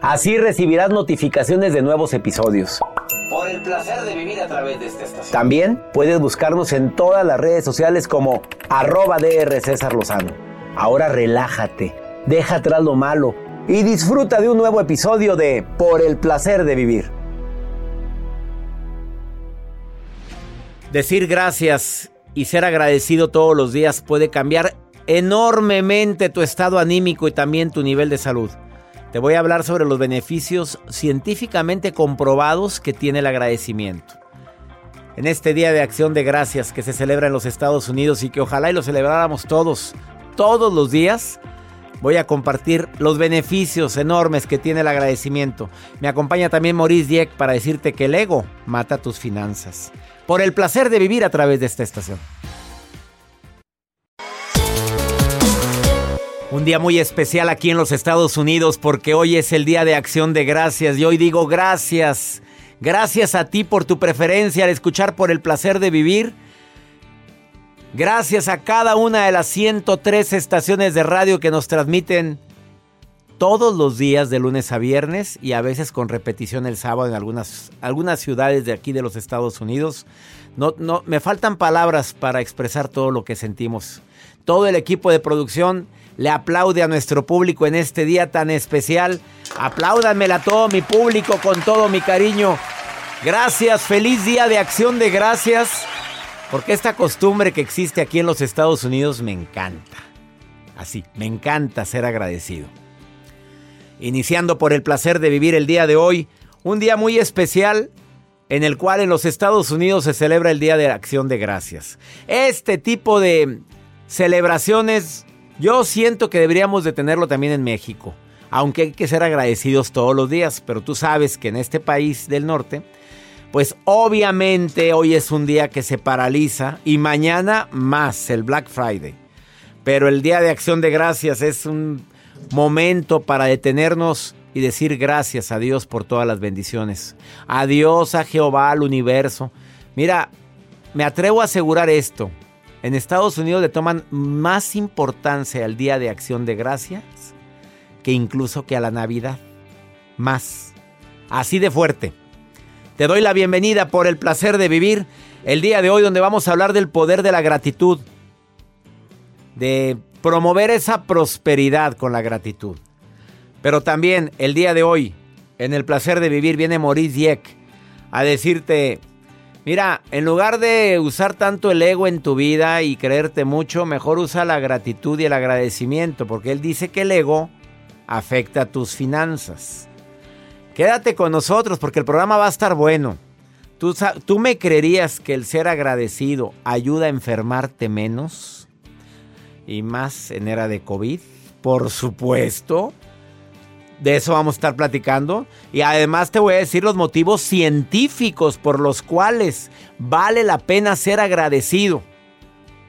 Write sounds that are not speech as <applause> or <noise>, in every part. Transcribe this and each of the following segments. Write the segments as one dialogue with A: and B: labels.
A: Así recibirás notificaciones de nuevos episodios. Por el placer de vivir a través de esta estación. También puedes buscarnos en todas las redes sociales como arroba DR César Lozano. Ahora relájate, deja atrás lo malo y disfruta de un nuevo episodio de Por el placer de vivir. Decir gracias y ser agradecido todos los días puede cambiar enormemente tu estado anímico y también tu nivel de salud. Te voy a hablar sobre los beneficios científicamente comprobados que tiene el agradecimiento. En este Día de Acción de Gracias que se celebra en los Estados Unidos y que ojalá y lo celebráramos todos, todos los días, voy a compartir los beneficios enormes que tiene el agradecimiento. Me acompaña también Maurice Dieck para decirte que el ego mata tus finanzas. Por el placer de vivir a través de esta estación. Un día muy especial aquí en los Estados Unidos porque hoy es el Día de Acción de Gracias y hoy digo gracias. Gracias a ti por tu preferencia al escuchar por el placer de vivir. Gracias a cada una de las 103 estaciones de radio que nos transmiten todos los días de lunes a viernes y a veces con repetición el sábado en algunas, algunas ciudades de aquí de los Estados Unidos. No, no, me faltan palabras para expresar todo lo que sentimos. Todo el equipo de producción le aplaude a nuestro público en este día tan especial. Apláudanmela a todo mi público con todo mi cariño. Gracias, feliz día de acción de gracias. Porque esta costumbre que existe aquí en los Estados Unidos me encanta. Así, me encanta ser agradecido. Iniciando por el placer de vivir el día de hoy, un día muy especial en el cual en los Estados Unidos se celebra el Día de Acción de Gracias. Este tipo de celebraciones yo siento que deberíamos de tenerlo también en México, aunque hay que ser agradecidos todos los días, pero tú sabes que en este país del norte, pues obviamente hoy es un día que se paraliza y mañana más, el Black Friday. Pero el Día de Acción de Gracias es un momento para detenernos y decir gracias a Dios por todas las bendiciones. Adiós a Jehová, al universo. Mira, me atrevo a asegurar esto. En Estados Unidos le toman más importancia al Día de Acción de Gracias que incluso que a la Navidad. Más. Así de fuerte. Te doy la bienvenida por el placer de vivir el día de hoy donde vamos a hablar del poder de la gratitud. de promover esa prosperidad con la gratitud. Pero también el día de hoy, en el placer de vivir, viene Maurice Dieck a decirte, mira, en lugar de usar tanto el ego en tu vida y creerte mucho, mejor usa la gratitud y el agradecimiento, porque él dice que el ego afecta tus finanzas. Quédate con nosotros porque el programa va a estar bueno. ¿Tú, ¿Tú me creerías que el ser agradecido ayuda a enfermarte menos? Y más en era de COVID. Por supuesto. De eso vamos a estar platicando. Y además te voy a decir los motivos científicos por los cuales vale la pena ser agradecido.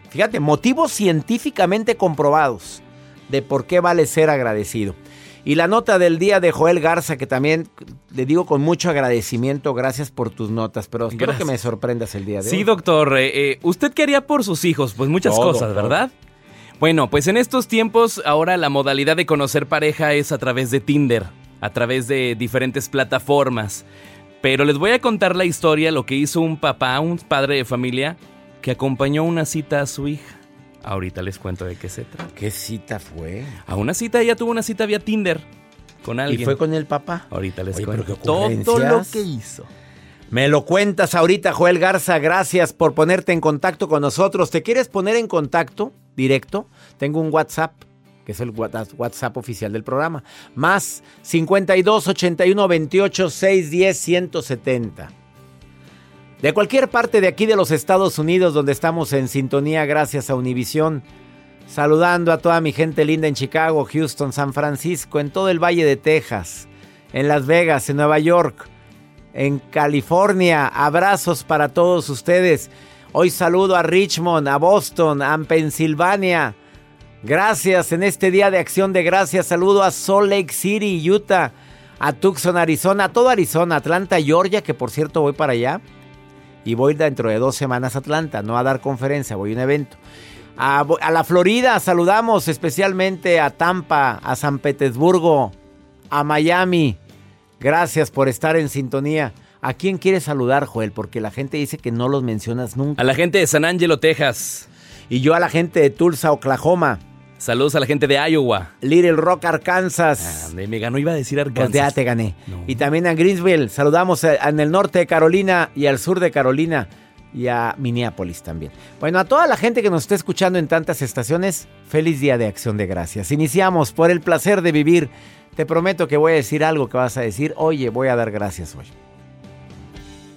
A: Fíjate, motivos científicamente comprobados de por qué vale ser agradecido. Y la nota del día de Joel Garza, que también le digo con mucho agradecimiento, gracias por tus notas, pero espero que me sorprendas el día de
B: sí,
A: hoy.
B: Sí, doctor. Eh, ¿Usted qué haría por sus hijos? Pues muchas
A: Todo,
B: cosas,
A: todo.
B: Bueno, pues en estos tiempos ahora la modalidad de conocer pareja es a través de Tinder, a través de diferentes plataformas. Pero les voy a contar la historia, lo que hizo un papá, un padre de familia, que acompañó una cita a su hija. Ahorita les cuento de qué se trata.
A: ¿Qué cita fue?
B: A una cita, ella tuvo una cita vía Tinder con alguien.
A: ¿Y fue con el papá?
B: Ahorita les
A: Oye,
B: cuento todo lo que hizo.
A: Me lo cuentas ahorita, Joel Garza. Gracias por ponerte en contacto con nosotros. ¿Te quieres poner en contacto directo? Tengo un WhatsApp, que es el Whats- WhatsApp oficial del programa. Más 52 81 28 610 170. De cualquier parte de aquí de los Estados Unidos donde estamos en sintonía gracias a Univisión. Saludando a toda mi gente linda en Chicago, Houston, San Francisco, en todo el Valle de Texas, en Las Vegas, en Nueva York, en California. Abrazos para todos ustedes. Hoy saludo a Richmond, a Boston, a Pensilvania. Gracias en este día de acción de gracias. Saludo a Salt Lake City, Utah, a Tucson, Arizona, a todo Arizona, Atlanta, Georgia, que por cierto voy para allá. Y voy dentro de dos semanas a Atlanta, no a dar conferencia, voy a un evento. A, a la Florida saludamos especialmente a Tampa, a San Petersburgo, a Miami. Gracias por estar en sintonía. ¿A quién quieres saludar, Joel? Porque la gente dice que no los mencionas nunca.
B: A la gente de San Angelo, Texas.
A: Y yo a la gente de Tulsa, Oklahoma.
B: Saludos a la gente de Iowa.
A: Little Rock, Arkansas.
B: Ah, me ganó, iba a decir Arkansas.
A: Pues ya te gané.
B: No.
A: Y también a Greensville. Saludamos en el norte de Carolina y al sur de Carolina. Y a Minneapolis también. Bueno, a toda la gente que nos está escuchando en tantas estaciones, feliz día de acción de gracias. Iniciamos por el placer de vivir. Te prometo que voy a decir algo que vas a decir. Oye, voy a dar gracias hoy.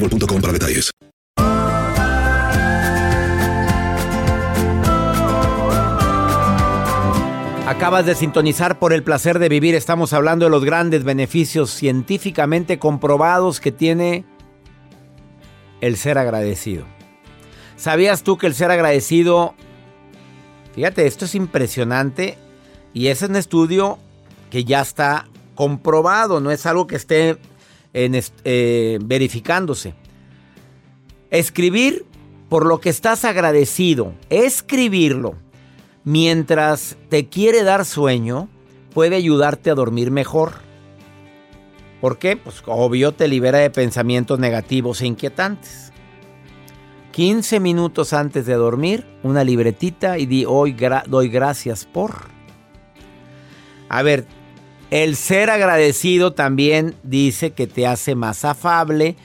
C: boostmobile.com para detalles.
A: Acabas de sintonizar por el placer de vivir. Estamos hablando de los grandes beneficios científicamente comprobados que tiene el ser agradecido. ¿Sabías tú que el ser agradecido, fíjate, esto es impresionante y es un estudio que ya está comprobado, no es algo que esté eh, verificándose. Escribir por lo que estás agradecido, escribirlo mientras te quiere dar sueño, puede ayudarte a dormir mejor. ¿Por qué? Pues obvio te libera de pensamientos negativos e inquietantes. 15 minutos antes de dormir, una libretita y di hoy doy gracias por. A ver, el ser agradecido también dice que te hace más afable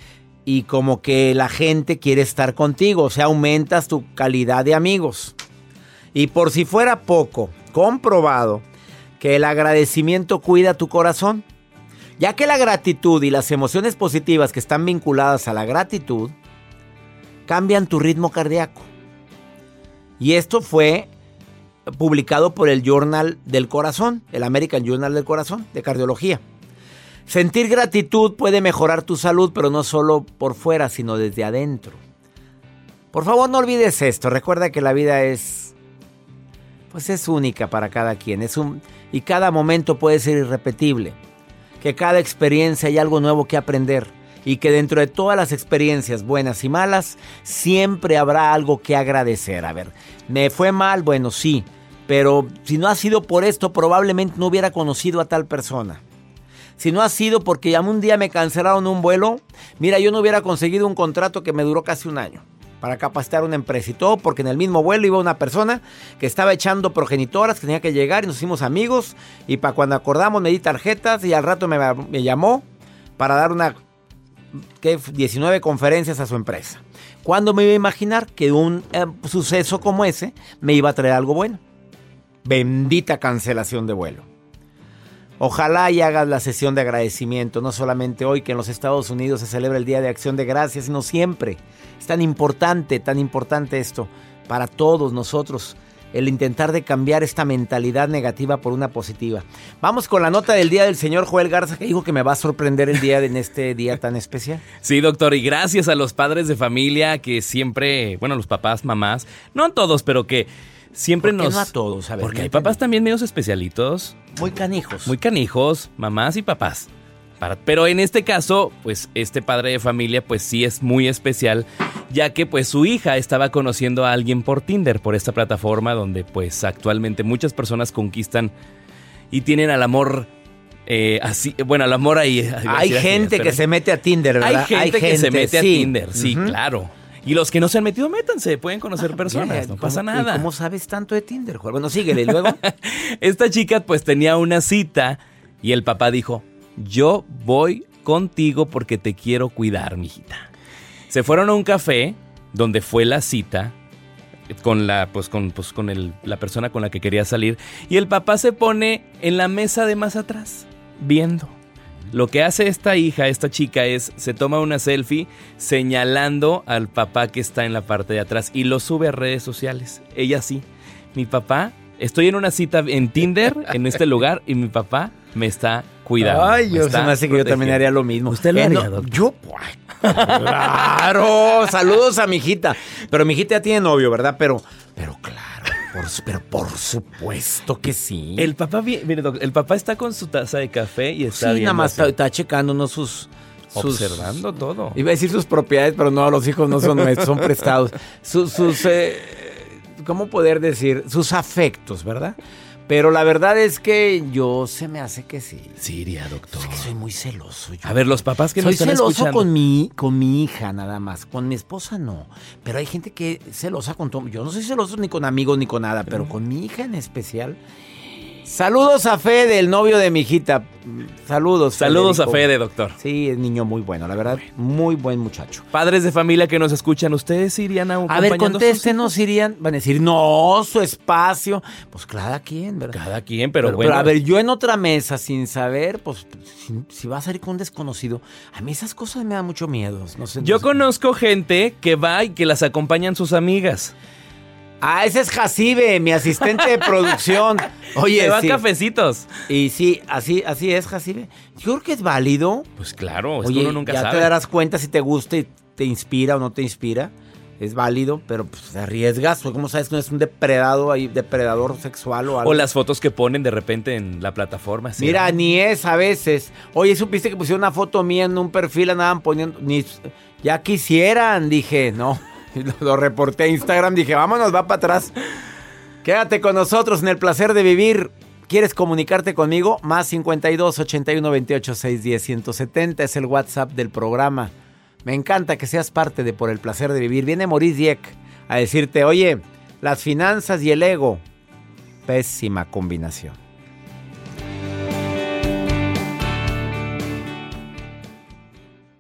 A: y como que la gente quiere estar contigo, o sea, aumentas tu calidad de amigos. Y por si fuera poco, comprobado que el agradecimiento cuida tu corazón, ya que la gratitud y las emociones positivas que están vinculadas a la gratitud cambian tu ritmo cardíaco. Y esto fue publicado por el Journal del Corazón, el American Journal del Corazón, de cardiología. Sentir gratitud puede mejorar tu salud, pero no solo por fuera, sino desde adentro. Por favor, no olvides esto. Recuerda que la vida es pues es única para cada quien. Es un, y cada momento puede ser irrepetible. Que cada experiencia hay algo nuevo que aprender. Y que dentro de todas las experiencias, buenas y malas, siempre habrá algo que agradecer. A ver, ¿me fue mal? Bueno, sí. Pero si no ha sido por esto, probablemente no hubiera conocido a tal persona. Si no ha sido porque un día me cancelaron un vuelo, mira, yo no hubiera conseguido un contrato que me duró casi un año para capacitar una empresa y todo, porque en el mismo vuelo iba una persona que estaba echando progenitoras, que tenía que llegar y nos hicimos amigos. Y para cuando acordamos me di tarjetas y al rato me, llamó para dar una, ¿qué? 19 conferencias a su empresa. ¿Cuándo me iba a imaginar que un eh, suceso como ese me iba a traer algo bueno? Bendita cancelación de vuelo. Ojalá y hagas la sesión de agradecimiento, no solamente hoy que en los Estados Unidos se celebra el Día de Acción de Gracias, sino siempre. Es tan importante, tan importante esto para todos nosotros, el intentar de cambiar esta mentalidad negativa por una positiva. Vamos con la nota del día del señor Joel Garza, que dijo que me va a sorprender el día en este día tan especial. <laughs>
B: Sí, doctor, y gracias a los padres de familia que siempre, bueno, los papás, mamás, no todos, pero que siempre
A: ¿Por
B: nos.
A: No a todos, a ver,
B: Porque hay papás también medios especialitos.
A: Muy canijos.
B: Muy canijos, mamás y papás. pero en este caso, pues este padre de familia, pues sí es muy especial, ya que pues su hija estaba conociendo a alguien por Tinder, por esta plataforma donde pues actualmente muchas personas conquistan y tienen al amor eh, así, bueno, al amor ahí.
A: Hay gente que se mete a Tinder, ¿verdad?
B: Hay gente, que se mete a Tinder, sí, claro. Y los que no se han metido, métanse, pueden conocer ah, personas, no pasa nada.
A: ¿Cómo sabes tanto de Tinder, Bueno, síguele luego. <laughs>
B: Esta chica pues tenía una cita y el papá dijo, yo voy contigo porque te quiero cuidar, mijita. Se fueron a un café donde fue la cita con la pues con pues con el, la persona con la que quería salir y el papá se pone en la mesa de más atrás viendo lo que hace esta hija, esta chica, es se toma una selfie señalando al papá que está en la parte de atrás y lo sube a redes sociales. Ella sí. Mi papá, estoy en una cita en Tinder, en este lugar, y mi papá me está cuidando.
A: Ay, yo se me hace que yo también haría lo mismo.
B: ¿Usted lo eh, haría,
A: Yo, claro. Saludos a mi hijita. Pero mi hijita ya tiene novio, ¿verdad? Pero, pero claro pero por supuesto que sí.
B: El papá, el papá está con su taza de café y está sí,
A: nada más está, checando ¿no? sus,
B: Observando todo.
A: Iba a decir sus propiedades, pero no, los hijos no son nuestros, <laughs> son prestados. Sus, sus eh, ¿cómo poder decir? Sus afectos, ¿verdad? Pero la verdad es que yo se me hace que sí.
B: Sí, iría, doctor.
A: que soy muy celoso.
B: A ver, los papás que
A: soy
B: están
A: celoso con mi con mi hija nada más, con mi esposa no. Pero hay gente que es celosa con todo. Yo no soy celoso ni con amigos ni con nada, pero con mi hija en especial Saludos a Fede, el novio de mi hijita. Saludos.
B: Saludos a Fede, doctor.
A: Sí, es niño muy bueno, la verdad, muy buen muchacho.
B: Padres de familia que nos escuchan, ¿ustedes irían a un
A: A ver, contéstenos, irían. Van a decir, no, su espacio. Pues cada quien, ¿verdad?
B: Cada quien, pero, bueno. Pero
A: a ver, yo en otra mesa sin saber, pues si, vas a ir con un desconocido, a mí esas cosas me dan mucho miedo. No sé,
B: yo conozco gente que va y que las acompañan sus amigas.
A: Ah, ese es Jacibe, mi asistente de producción. <laughs> Oye,
B: Te va
A: sí.
B: cafecitos.
A: Y sí, así, así es, Jacibe. Yo creo que es válido.
B: Pues claro, es
A: Oye,
B: que uno nunca
A: ya
B: sabe.
A: te darás cuenta si te gusta y te inspira o no te inspira. Es válido, pero pues te arriesgas. ¿Cómo sabes que no es un depredado ahí, depredador sexual o algo?
B: O las fotos que ponen de repente en la plataforma. ¿sí?
A: Mira, ni es a veces. Oye, ¿supiste que pusieron una foto mía en un perfil? Andaban poniendo. Ni, ya quisieran, dije, no. <laughs> Lo, reporté a Instagram, dije, vámonos, va para atrás. Quédate con nosotros en el placer de vivir. ¿Quieres comunicarte conmigo? Más 52 81 28 610 170 es el WhatsApp del programa. Me encanta que seas parte de Por el placer de vivir. Viene Maurice Dieck a decirte, oye, las finanzas y el ego, pésima combinación.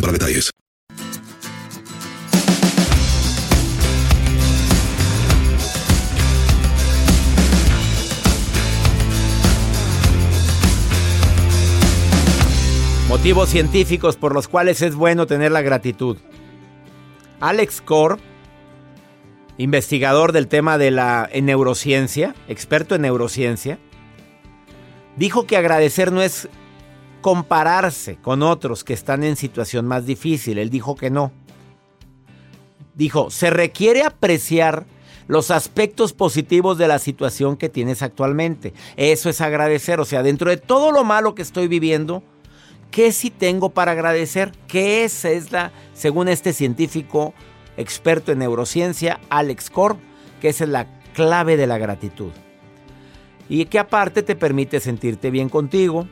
C: para detalles.
A: Motivos científicos por los cuales es bueno tener la gratitud. Alex Kor, investigador del tema de la en neurociencia, experto en neurociencia, dijo que agradecer no es compararse con otros que están en situación más difícil. Él dijo que no. Dijo, se requiere apreciar los aspectos positivos de la situación que tienes actualmente. Eso es agradecer. O sea, dentro de todo lo malo que estoy viviendo, ¿qué sí tengo para agradecer? Que esa es la, según este científico experto en neurociencia, Alex Korb, que esa es la clave de la gratitud. Y que aparte te permite sentirte bien contigo,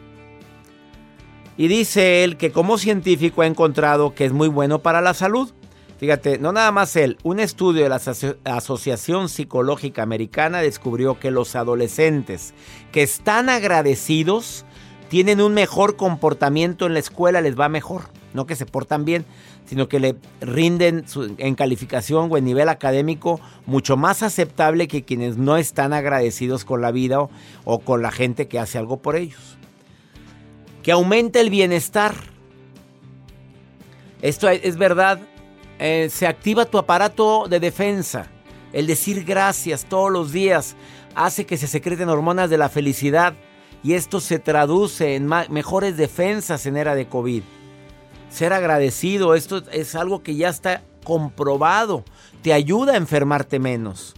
A: y dice él que como científico ha encontrado que es muy bueno para la salud. Fíjate, no nada más él, un estudio de la Aso- Asociación Psicológica Americana descubrió que los adolescentes que están agradecidos tienen un mejor comportamiento en la escuela, les va mejor. No que se portan bien, sino que le rinden en calificación o en nivel académico mucho más aceptable que quienes no están agradecidos con la vida o con la gente que hace algo por ellos que aumenta el bienestar. Esto es verdad, eh, se activa tu aparato de defensa. El decir gracias todos los días hace que se secreten hormonas de la felicidad y esto se traduce en mejores defensas en era de COVID. Ser agradecido, esto es algo que ya está comprobado, te ayuda a enfermarte menos.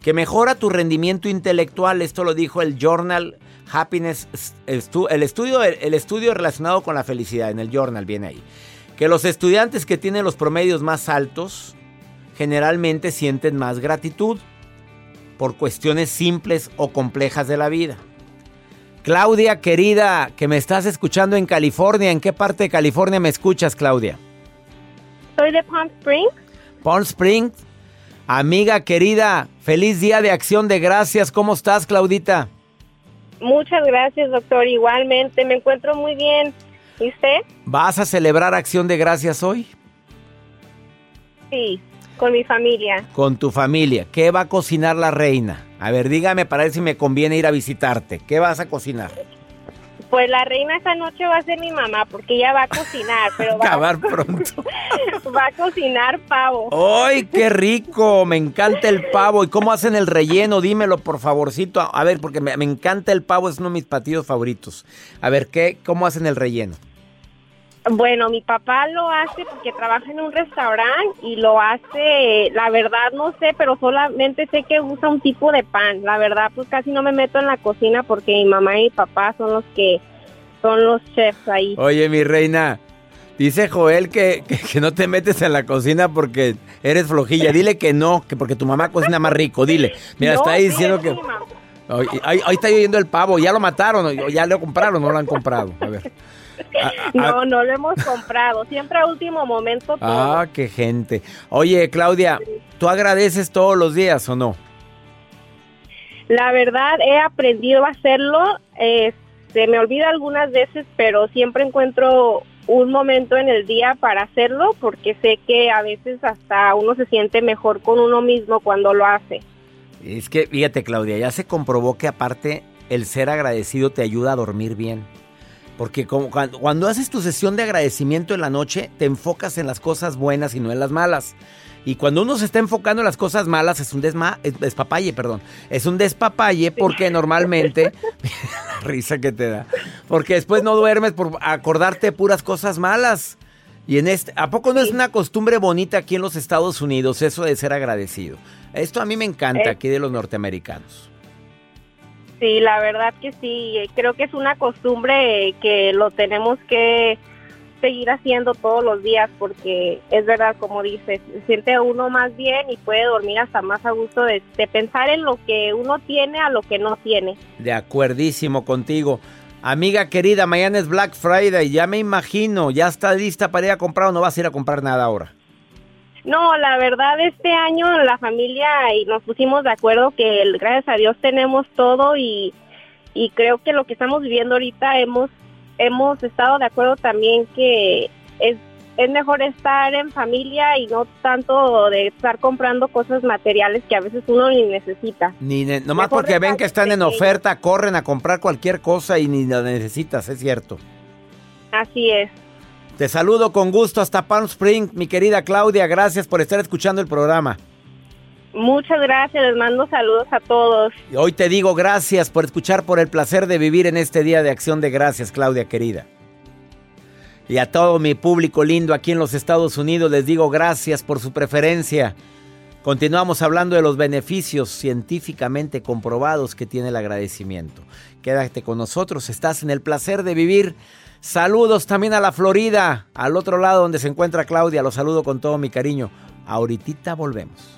A: Que mejora tu rendimiento intelectual, esto lo dijo el Journal Happiness, el estudio, el estudio relacionado con la felicidad, en el Journal viene ahí. Que los estudiantes que tienen los promedios más altos generalmente sienten más gratitud por cuestiones simples o complejas de la vida. Claudia, querida, que me estás escuchando en California, ¿en qué parte de California me escuchas, Claudia?
D: Soy de Palm Springs.
A: Palm Springs. Amiga querida, feliz día de acción de gracias. ¿Cómo estás, Claudita?
D: Muchas gracias, doctor. Igualmente, me encuentro muy bien. ¿Y usted?
A: ¿Vas a celebrar acción de gracias hoy?
D: Sí, con mi familia.
A: Con tu familia. ¿Qué va a cocinar la reina? A ver, dígame para ver si me conviene ir a visitarte. ¿Qué vas a cocinar?
D: Pues la reina esta noche va a ser mi mamá porque ella va a cocinar, pero va, <laughs>
A: Acabar pronto. <laughs>
D: va a cocinar pavo.
A: ¡Ay, qué rico! Me encanta el pavo. ¿Y cómo hacen el relleno? Dímelo, por favorcito. A ver, porque me, me encanta el pavo, es uno de mis platillos favoritos. A ver, ¿qué, ¿cómo hacen el relleno?
D: Bueno, mi papá lo hace porque trabaja en un restaurante y lo hace, la verdad no sé, pero solamente sé que usa un tipo de pan. La verdad, pues casi no me meto en la cocina porque mi mamá y mi papá son los que son los chefs ahí.
A: Oye, mi reina, dice Joel que, que, que no te metes en la cocina porque eres flojilla. Dile que no, que porque tu mamá cocina más rico. Dile. Mira,
D: No,
A: está ahí diciendo que... Ahí, ahí- ahí está oyendo el pavo. ¿Ya lo mataron? ¿Ya lo compraron? ¿No lo han comprado? A ver.
D: No, no lo hemos comprado. Siempre a último momento todo.
A: Ah, qué gente. Oye, Claudia, ¿tú agradeces todos los días o no?
D: La verdad, he aprendido a hacerlo. eh, se me olvida algunas veces, pero siempre encuentro un momento en el día para hacerlo porque sé que a veces hasta uno se siente mejor con uno mismo cuando lo hace.
A: Es que, fíjate, Claudia, ya se comprobó que aparte el ser agradecido te ayuda a dormir bien. Porque como cuando, cuando haces tu sesión de agradecimiento en la noche, te enfocas en las cosas buenas y no en las malas. Y cuando uno se está enfocando en las cosas malas, es un desma, es despapalle, perdón. Es un despapalle porque normalmente, <laughs> la risa que te da, porque después no duermes por acordarte de puras cosas malas. Y en este, ¿a poco no es una costumbre bonita aquí en los Estados Unidos eso de ser agradecido? Esto a mí me encanta
D: Eh.
A: aquí de los norteamericanos.
D: Sí, la verdad que sí. Creo que es una costumbre que lo tenemos que seguir haciendo todos los días porque es verdad, como dices, siente uno más bien y puede dormir hasta más a gusto de, de pensar en lo que uno tiene a lo que no tiene.
A: De acuerdísimo contigo. Amiga querida, mañana es Black Friday, ya me imagino, ya está lista para ir a comprar o no vas a ir a comprar nada ahora.
D: No, la verdad este año la familia y nos pusimos de acuerdo que gracias a Dios tenemos todo y, y creo que lo que estamos viviendo ahorita hemos hemos estado de acuerdo también que es es mejor estar en familia y no tanto de estar comprando cosas materiales que a veces uno ni necesita.
A: Ni ne- nomás
D: Mejor
A: porque ven que están en oferta, corren a comprar cualquier cosa y ni la necesitas, es cierto.
D: Así es.
A: Te saludo con gusto hasta Palm Spring, mi querida Claudia, gracias por estar escuchando el programa.
D: Muchas gracias, les mando saludos a todos.
A: Y hoy te digo gracias por escuchar, por el placer de vivir en este día de acción de gracias, Claudia querida. Y a todo mi público lindo aquí en los Estados Unidos les digo gracias por su preferencia. Continuamos hablando de los beneficios científicamente comprobados que tiene el agradecimiento. Quédate con nosotros, estás en el placer de vivir. Saludos también a la Florida, al otro lado donde se encuentra Claudia. Los saludo con todo mi cariño. Ahorita volvemos.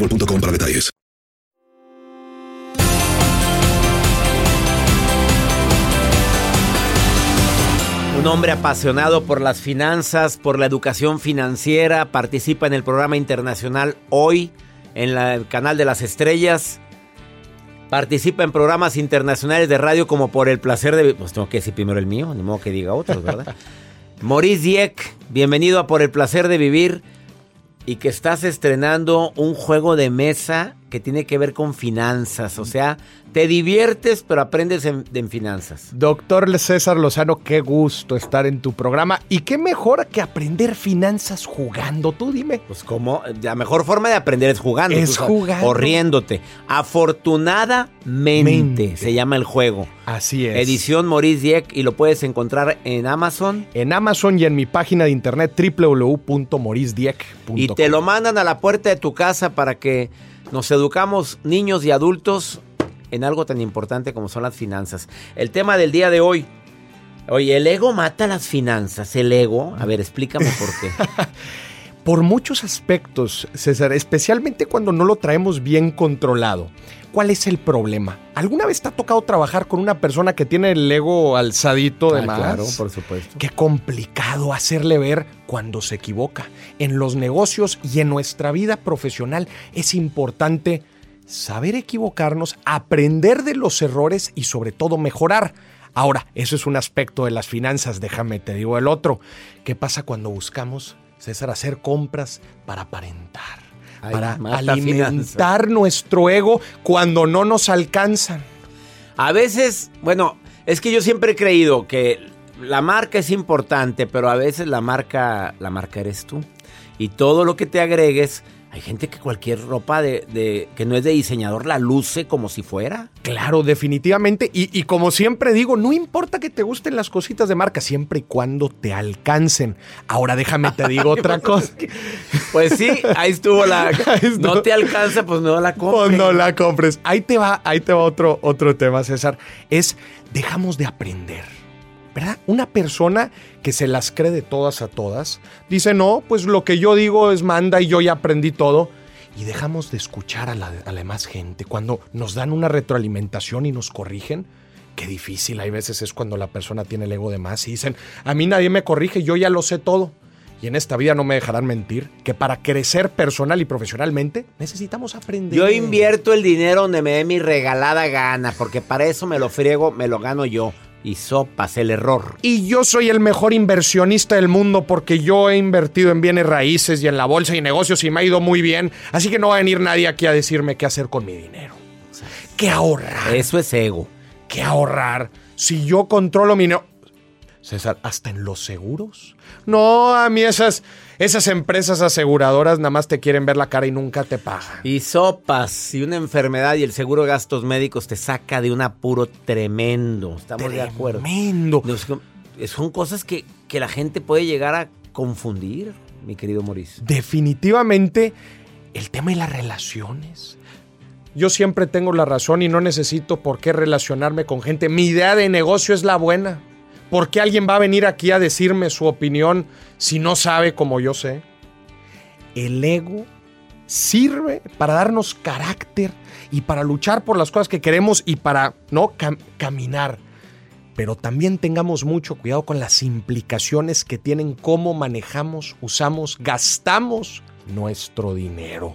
C: boostmobile.com para detalles.
A: Un hombre apasionado por las finanzas, por la educación financiera, participa en el programa internacional Hoy en la- el canal de las estrellas. Participa en programas internacionales de radio como Por el placer de... Pues tengo que decir primero el mío, ni modo que diga otros, ¿verdad? <laughs> Maurice Dieck, bienvenido a Por el placer de vivir y que estás estrenando un juego de mesa que tiene que ver con finanzas. O sea, te diviertes pero aprendes en- en finanzas.
E: Doctor César Lozano, qué gusto estar en tu programa. Y qué mejor que aprender finanzas jugando. Tú dime.
A: Pues como la mejor forma de aprender es jugando.
E: Es jugando.
A: O riéndote. Afortunadamente
E: Mente.
A: se llama el juego.
E: Así es.
A: Edición Maurice Dieck y lo puedes encontrar en Amazon.
E: En Amazon y en mi página de internet www.morisdieck.com.
A: Y te lo mandan a la puerta de tu casa para que nos educamos niños y adultos en algo tan importante como son las finanzas. El tema del día de hoy. Oye, el ego mata las finanzas. El ego. A ver, explícame por qué. <laughs>
E: Por muchos aspectos, César, especialmente cuando no lo traemos bien controlado. ¿Cuál es el problema? ¿Alguna vez te ha tocado trabajar con una persona que tiene el ego alzadito de
A: Ah,
E: más?
A: claro, por supuesto.
E: Qué complicado hacerle ver cuando se equivoca. En los negocios y en nuestra vida profesional es importante saber equivocarnos, aprender de los errores y sobre todo mejorar. Ahora, eso es un aspecto de las finanzas, déjame te digo el otro. ¿Qué pasa cuando buscamos, César, hacer compras para aparentar?
A: Ay,
E: para alimentar nuestro ego cuando no nos alcanzan.
A: A veces, bueno, es que yo siempre he creído que la marca es importante, pero a veces la marca, la marca eres tú. Y todo lo que te agregues, hay gente que cualquier ropa de, de- que no es de diseñador la luce como si fuera.
E: Claro, definitivamente. Y, y como siempre digo, no importa que te gusten las cositas de marca, siempre y cuando te alcancen. Ahora déjame te digo <laughs> otra cosa.
A: Pues sí, ahí estuvo la. <laughs>
E: Ahí estuvo.
A: No te alcanza, pues no la compres.
E: Pues no la compres. Ahí te va, ahí te va otro, otro tema, César. Es dejamos de aprender. ¿Verdad? Una persona que se las cree de todas a todas, dice, no, pues lo que yo digo es manda y yo ya aprendí todo. Y dejamos de escuchar a la, a demás gente. Cuando nos dan una retroalimentación y nos corrigen, qué difícil hay veces es cuando la persona tiene el ego de más y dicen, a mí nadie me corrige, yo ya lo sé todo. Y en esta vida no me dejarán mentir que para crecer personal y profesionalmente necesitamos aprender.
A: Yo invierto el dinero donde me dé mi regalada gana, porque para eso me lo friego, me lo gano yo. Y sopas el error.
E: Y yo soy el mejor inversionista del mundo porque yo he invertido en bienes raíces y en la bolsa y negocios y me ha ido muy bien. Así que no va a venir nadie aquí a decirme qué hacer con mi dinero. ¿Qué ahorrar?
A: Eso es ego.
E: ¿Qué ahorrar? Si yo controlo mi... no- César, ¿hasta en los seguros? No, a mí esas, esas empresas aseguradoras nada más te quieren ver la cara y nunca te pagan.
A: Y sopas, si una enfermedad y el seguro de gastos médicos te saca de un apuro tremendo. Estamos de acuerdo.
E: Tremendo.
A: Son cosas que, que la gente puede llegar a confundir, mi querido Mauricio.
E: Definitivamente el tema de las relaciones. Yo siempre tengo la razón y no necesito por qué relacionarme con gente. Mi idea de negocio es la buena. ¿Por qué alguien va a venir aquí a decirme su opinión si no sabe como yo sé? El ego sirve para darnos carácter y para luchar por las cosas que queremos y para no Cam- caminar. Pero también tengamos mucho cuidado con las implicaciones que tienen cómo manejamos, usamos, gastamos nuestro dinero.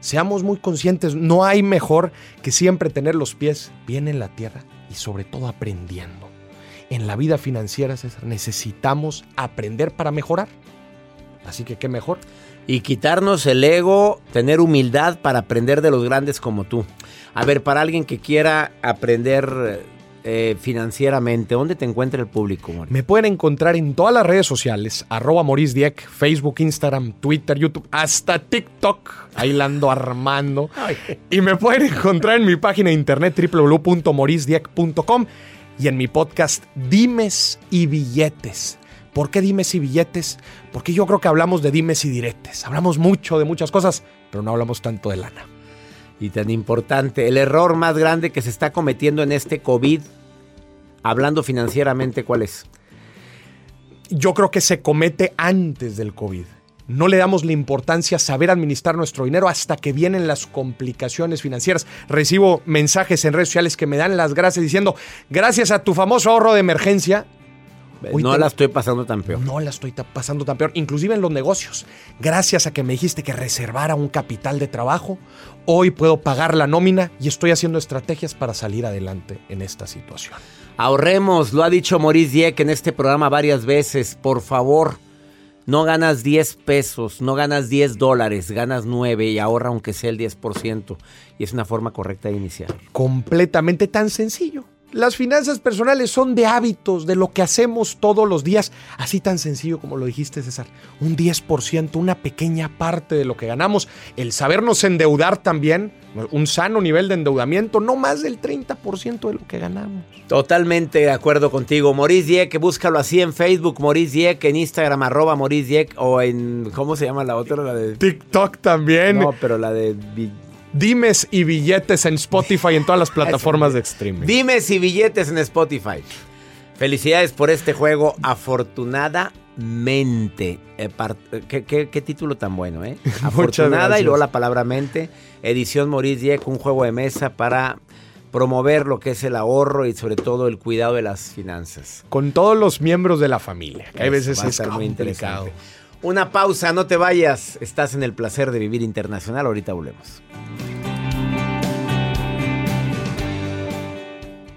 E: Seamos muy conscientes, no hay mejor que siempre tener los pies bien en la tierra y sobre todo aprendiendo. En la vida financiera, César, necesitamos aprender para mejorar. Así que qué mejor.
A: Y quitarnos el ego, tener humildad para aprender de los grandes como tú. A ver, para alguien que quiera aprender eh, financieramente, ¿dónde te encuentra el público, Maurice?
E: Me pueden encontrar en todas las redes sociales, arroba Maurice Dieck, Facebook, Instagram, Twitter, YouTube, hasta TikTok. Ahí la ando armando. Y me pueden encontrar en mi página de internet www.mauricedieck.com y en mi podcast Dimes y Billetes. ¿Por qué dimes y billetes? Porque yo creo que hablamos de dimes y diretes. Hablamos mucho de muchas cosas, pero no hablamos tanto de lana.
A: Y tan importante, el error más grande que se está cometiendo en este COVID, hablando financieramente, ¿cuál es?
E: Yo creo que se comete antes del COVID. No le damos la importancia a saber administrar nuestro dinero hasta que vienen las complicaciones financieras. Recibo mensajes en redes sociales que me dan las gracias diciendo, gracias a tu famoso ahorro de emergencia,
A: Hoy no te... la estoy pasando tan peor.
E: No la estoy pasando tan peor, inclusive en los negocios. Gracias a que me dijiste que reservara un capital de trabajo, hoy puedo pagar la nómina y estoy haciendo estrategias para salir adelante en esta situación.
A: Ahorremos, lo ha dicho Maurice Dieck en este programa varias veces. Por favor, no ganas 10 pesos, no ganas 10 dólares, ganas 9 y ahorra aunque sea el 10%. Y es una forma correcta de iniciar.
E: Completamente tan sencillo. Las finanzas personales son de hábitos, de lo que hacemos todos los días, así tan sencillo como lo dijiste César, un 10%, una pequeña parte de lo que ganamos, el sabernos endeudar también, un sano nivel de endeudamiento, no más del 30% de lo que ganamos.
A: Totalmente de acuerdo contigo, Maurice Dieck, búscalo así en Facebook, Maurice Dieck, en Instagram, arroba Maurice Dieck, o en, ¿cómo se llama la otra? La de...
E: TikTok también.
A: No, pero la de...
E: Dimes y billetes en Spotify y en todas las <laughs> plataformas de streaming.
A: Dimes y billetes en Spotify. Felicidades por este juego, afortunadamente. Eh, ¿Qué, qué, qué título tan bueno, ¿eh? <laughs> Afortunada y luego la palabra mente. Edición Maurice Dieck, un juego de mesa para promover lo que es el ahorro y sobre todo el cuidado de las finanzas.
E: Con todos los miembros de la familia. Que hay veces es muy interesante.
A: Una pausa, no te vayas. Estás en el placer de vivir internacional. Ahorita volvemos.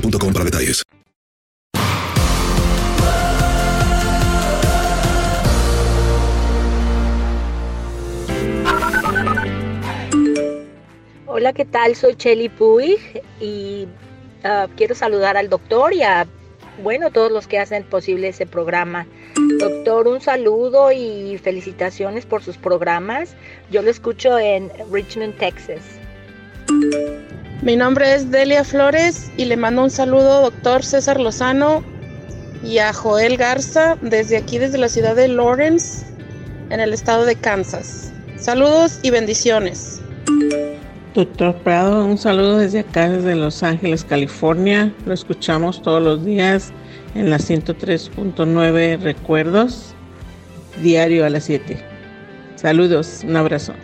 C: boostmobile.com para detalles.
F: Hola, ¿qué tal? Soy Chelly Puig y uh, quiero saludar al doctor y a, bueno, todos los que hacen posible ese programa. Doctor, un saludo y felicitaciones por sus programas. Yo lo escucho en Richmond, Texas.
G: Mi nombre es Delia Flores y le mando un saludo doctor César Lozano y a Joel Garza desde aquí, desde la ciudad de Lawrence, en el estado de Kansas. Saludos y bendiciones.
H: Doctor Prado, un saludo desde acá, desde Los Ángeles, California. Lo escuchamos todos los días en la 103.9 Recuerdos, diario a las 7. Saludos, un abrazo.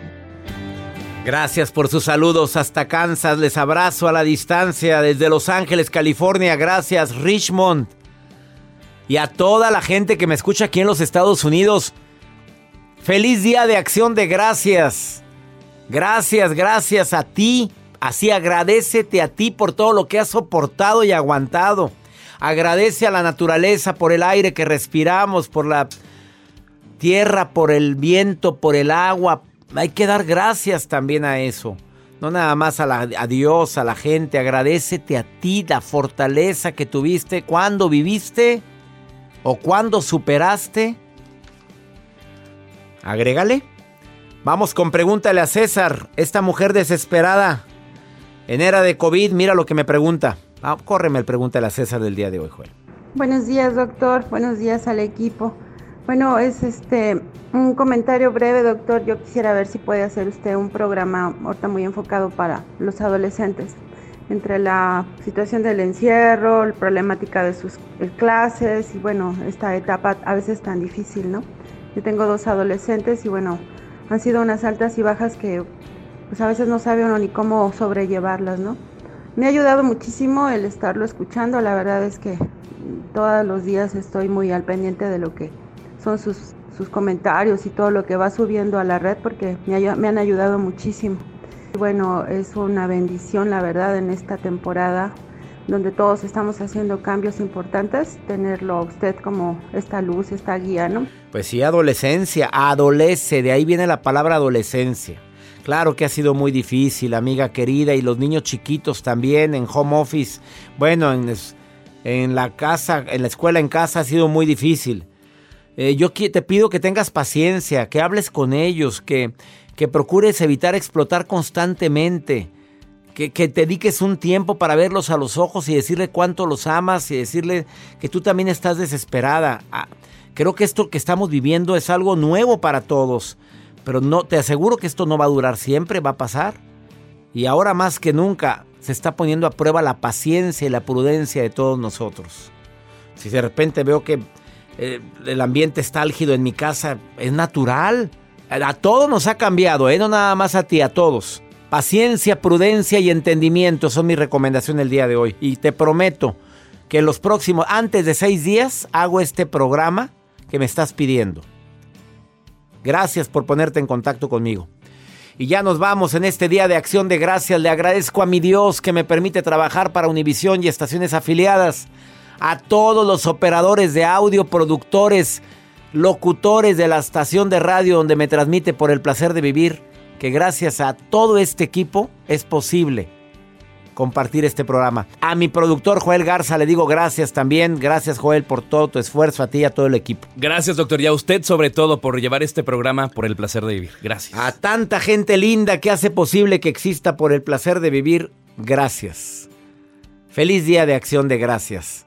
A: Gracias por sus saludos hasta Kansas. Les abrazo a la distancia desde Los Ángeles, California. Gracias, Richmond. Y a toda la gente que me escucha aquí en los Estados Unidos. Feliz día de acción de gracias. Gracias, gracias a ti. Así agradecete a ti por todo lo que has soportado y aguantado. Agradece a la naturaleza por el aire que respiramos, por la tierra, por el viento, por el agua. Hay que dar gracias también a eso. No nada más a, Dios, a la gente. Agradecete a ti la fortaleza que tuviste cuando viviste o cuando superaste. Agrégale. Vamos con pregúntale a César, esta mujer desesperada. En era de COVID, mira lo que me pregunta. Ah, córreme el pregúntale a César del día de hoy, Joel.
I: Buenos días, doctor. Buenos días al equipo. Bueno, es este un comentario breve, doctor. Yo quisiera ver si puede hacer usted un programa ahorita muy enfocado para los adolescentes. Entre la situación del encierro, la problemática de sus clases y bueno, esta etapa a veces tan difícil, ¿no? Yo tengo dos adolescentes y bueno, han sido unas altas y bajas que pues a veces no sabe uno ni cómo sobrellevarlas, ¿no? Me ha ayudado muchísimo el estarlo escuchando, la verdad es que todos los días estoy muy al pendiente de lo que son sus, sus comentarios y todo lo que va subiendo a la red porque me, me han ayudado muchísimo. Bueno, es una bendición, la verdad, en esta temporada donde todos estamos haciendo cambios importantes, tenerlo a usted como esta luz, esta guía, ¿no?
A: Pues sí, adolescencia, adolece, de ahí viene la palabra adolescencia. Claro que ha sido muy difícil, amiga querida, y los niños chiquitos también en home office. Bueno, en, en la casa, en la escuela en casa ha sido muy difícil. Eh, yo te pido que tengas paciencia, que hables con ellos, que, que procures evitar explotar constantemente que, te dediques un tiempo para verlos a los ojos y decirle cuánto los amas y decirle que tú también estás desesperada. Ah, creo que esto que estamos viviendo es algo nuevo para todos, pero no te aseguro que esto no va a durar siempre, va a pasar. Y ahora más que nunca se está poniendo a prueba la paciencia y la prudencia de todos nosotros. Si de repente veo que eh, el ambiente está álgido en mi casa, es natural. A todos nos ha cambiado, ¿eh? no nada más a ti, a todos. Paciencia, prudencia y entendimiento son mi recomendación el día de hoy. Y te prometo que los próximos, antes de seis días, hago este programa que me estás pidiendo. Gracias por ponerte en contacto conmigo. Y ya nos vamos en este día de acción de gracias. Le agradezco a mi Dios que me permite trabajar para Univisión y estaciones afiliadas. A todos los operadores de audio, productores, locutores de la estación de radio donde me transmite por el placer de vivir que gracias a todo este equipo es posible compartir este programa. A mi productor Joel Garza le digo gracias también. Gracias Joel por todo tu esfuerzo, a ti y a todo el equipo.
B: Gracias doctor y a usted sobre todo por llevar este programa por el placer de vivir. Gracias.
A: A tanta gente linda que hace posible que exista por el placer de vivir. Gracias. Feliz día de acción de gracias.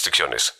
J: restricciones.